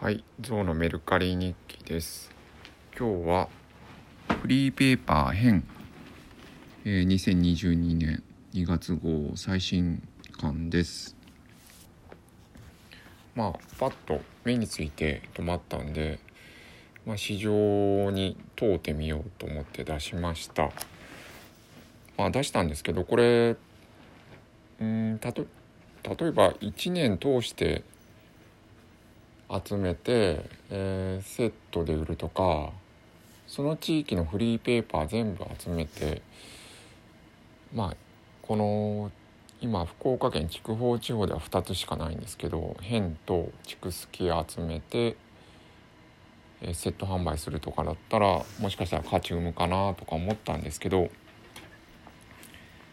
はい、ゾウのメルカリ日記です。今日はフリーペーパー編、えー2022年2月号最新刊です。まあパッと目について止まったんで、まあ、市場に通ってみようと思って出しました。まあ出したんですけどこれうんたと例えば1年通して集めて、えーセットで売るとかその地域のフリーペーパー全部集めてまあこの今福岡県筑豊地方では2つしかないんですけど変と筑助集めて、えーセット販売するとかだったらもしかしたら価値生むかなとか思ったんですけど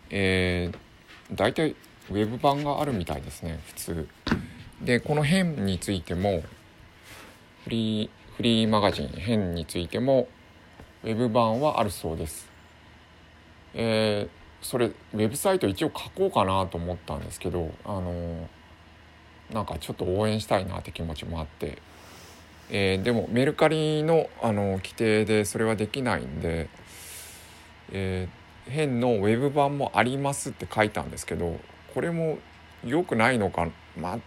えー、大体ウェブ版があるみたいですね普通。でこの編についてもフリーフリーマガジン編についてもウェブ版はあるそうです。えーそれウェブサイト一応書こうかなと思ったんですけどあのーなんかちょっと応援したいなって気持ちもあって、えーでもメルカリの、あの規定でそれはできないんで、えー編のウェブ版もありますって書いたんですけどこれも良くないのかまあ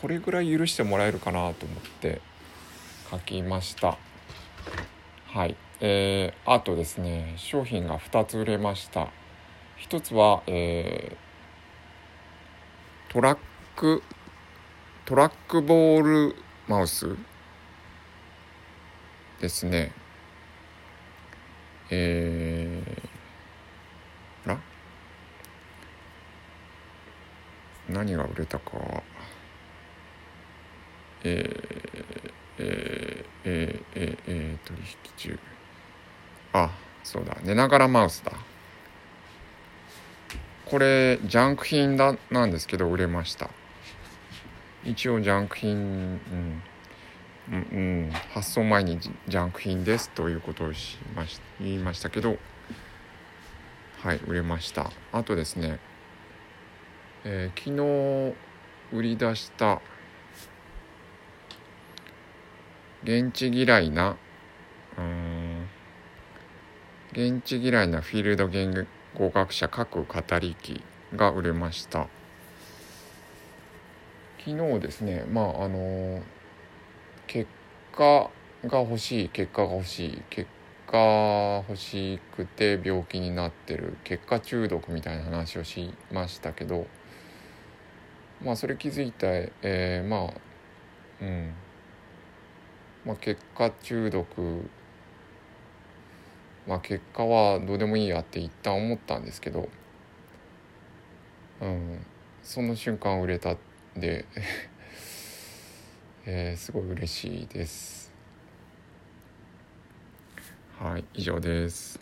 これぐらい許してもらえるかなと思って書きました。はい。えー、あとですね商品が2つ売れました。1つは、えートラックトラックボールマウスですね。えー、ら？何が売れたか。えー、えー、えー、えー、えー、取引中あそうだ寝ながらマウスだこれジャンク品だなんですけど売れました一応ジャンク品うん、うん、発送前にジャンク品ですということをしまし言いましたけどはい売れましたあとですねえー昨日売り出した現地嫌いなうん現地嫌いなフィールド言語学者各語り機が売れました。昨日ですねまああの結果が欲しい結果が欲しい結果欲しくて病気になってる結果中毒みたいな話をしましたけどまあそれ気づいた、えーまあうん。まあ結果中毒。まあ結果はどうでもいいやって一旦思ったんですけど。うん。その瞬間売れたで。えーすごい嬉しいです。はい以上です。